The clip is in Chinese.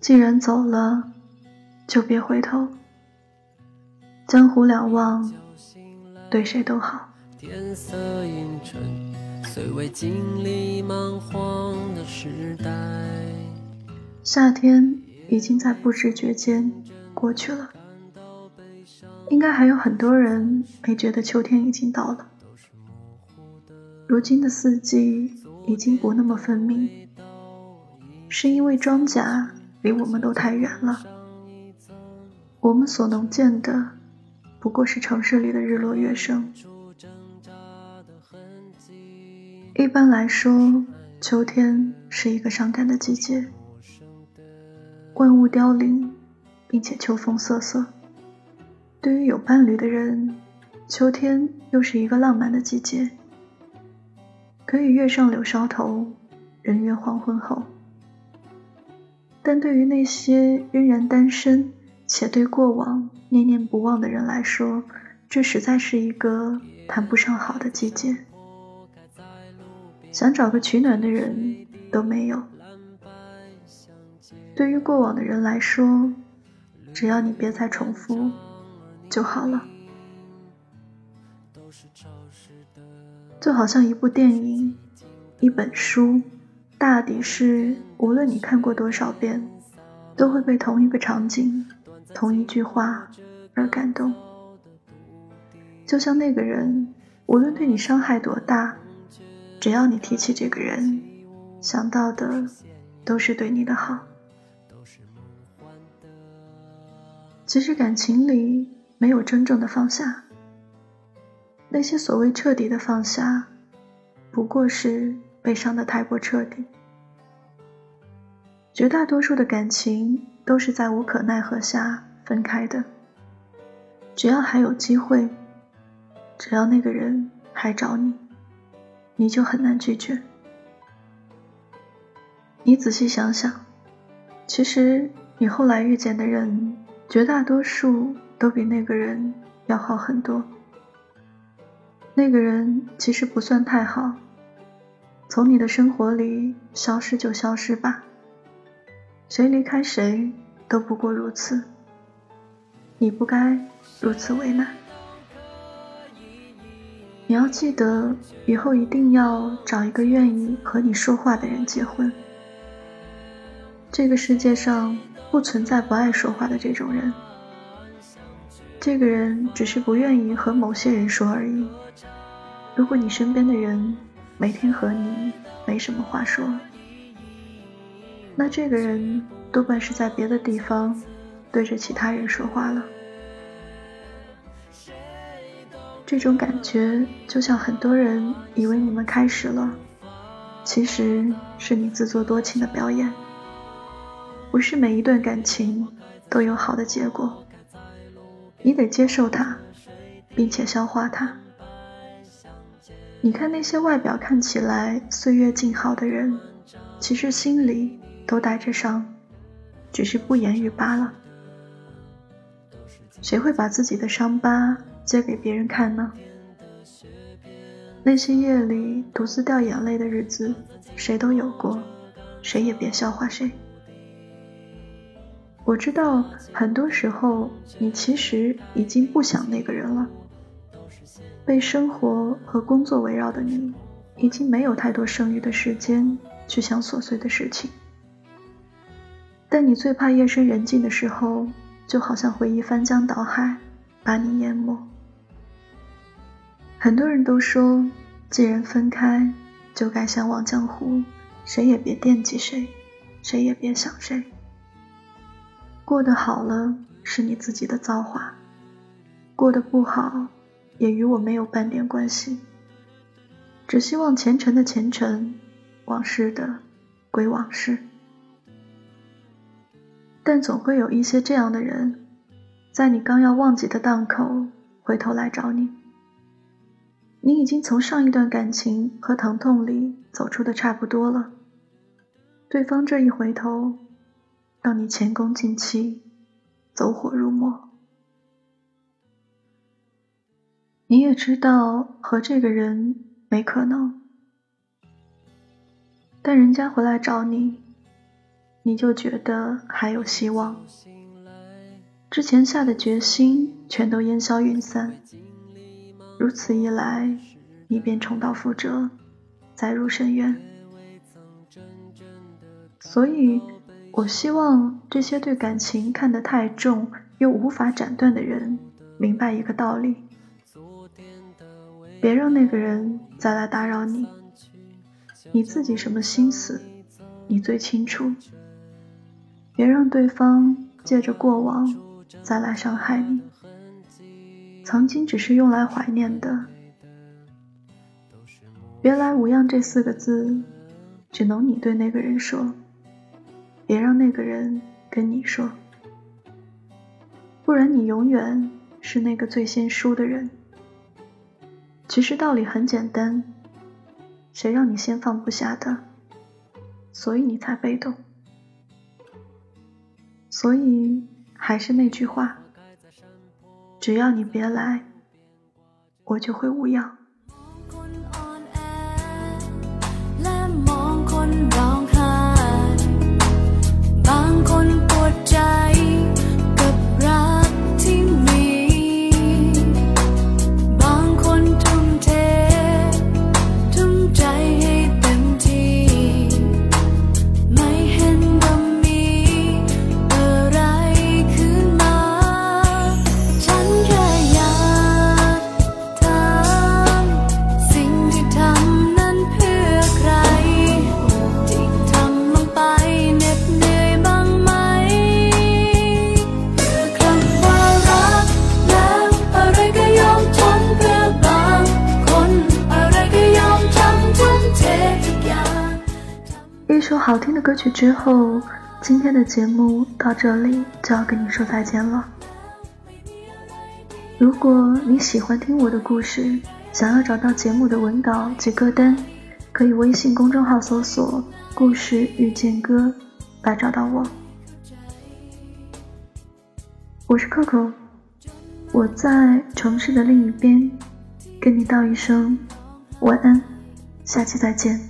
既然走了，就别回头。江湖两忘，对谁都好。天色阴沉，虽未经历蛮荒的时代。夏天已经在不知觉间过去了，应该还有很多人没觉得秋天已经到了。如今的四季已经不那么分明，是因为庄稼。离我们都太远了，我们所能见的不过是城市里的日落月升。一般来说，秋天是一个伤感的季节，万物凋零，并且秋风瑟瑟。对于有伴侣的人，秋天又是一个浪漫的季节，可以月上柳梢头，人约黄昏后。但对于那些仍然单身且对过往念念不忘的人来说，这实在是一个谈不上好的季节。想找个取暖的人都没有。对于过往的人来说，只要你别再重复就好了。就好像一部电影，一本书。大抵是，无论你看过多少遍，都会被同一个场景、同一句话而感动。就像那个人，无论对你伤害多大，只要你提起这个人，想到的都是对你的好。其实感情里没有真正的放下，那些所谓彻底的放下，不过是。被伤的太过彻底，绝大多数的感情都是在无可奈何下分开的。只要还有机会，只要那个人还找你，你就很难拒绝。你仔细想想，其实你后来遇见的人，绝大多数都比那个人要好很多。那个人其实不算太好。从你的生活里消失就消失吧，谁离开谁都不过如此，你不该如此为难。你要记得，以后一定要找一个愿意和你说话的人结婚。这个世界上不存在不爱说话的这种人，这个人只是不愿意和某些人说而已。如果你身边的人，每天和你没什么话说，那这个人多半是在别的地方对着其他人说话了。这种感觉就像很多人以为你们开始了，其实是你自作多情的表演。不是每一段感情都有好的结果，你得接受它，并且消化它。你看那些外表看起来岁月静好的人，其实心里都带着伤，只是不言语罢了。谁会把自己的伤疤揭给别人看呢？那些夜里独自掉眼泪的日子，谁都有过，谁也别笑话谁。我知道，很多时候你其实已经不想那个人了。被生活和工作围绕的你，已经没有太多剩余的时间去想琐碎的事情。但你最怕夜深人静的时候，就好像回忆翻江倒海，把你淹没。很多人都说，既然分开，就该相忘江湖，谁也别惦记谁，谁也别想谁。过得好了是你自己的造化，过得不好。也与我没有半点关系，只希望前尘的前尘，往事的归往事。但总会有一些这样的人，在你刚要忘记的档口，回头来找你。你已经从上一段感情和疼痛里走出的差不多了，对方这一回头，让你前功尽弃，走火入魔。你也知道和这个人没可能，但人家回来找你，你就觉得还有希望。之前下的决心全都烟消云散，如此一来，你便重蹈覆辙，再入深渊。所以，我希望这些对感情看得太重又无法斩断的人，明白一个道理：别让那个人再来打扰你。你自己什么心思，你最清楚。别让对方借着过往。再来伤害你，曾经只是用来怀念的。别来无恙这四个字，只能你对那个人说，别让那个人跟你说，不然你永远是那个最先输的人。其实道理很简单，谁让你先放不下的，所以你才被动，所以。还是那句话，只要你别来，我就会无恙。好听的歌曲之后，今天的节目到这里就要跟你说再见了。如果你喜欢听我的故事，想要找到节目的文稿及歌单，可以微信公众号搜索“故事遇见歌”来找到我。我是 Coco，我在城市的另一边，跟你道一声晚安，下期再见。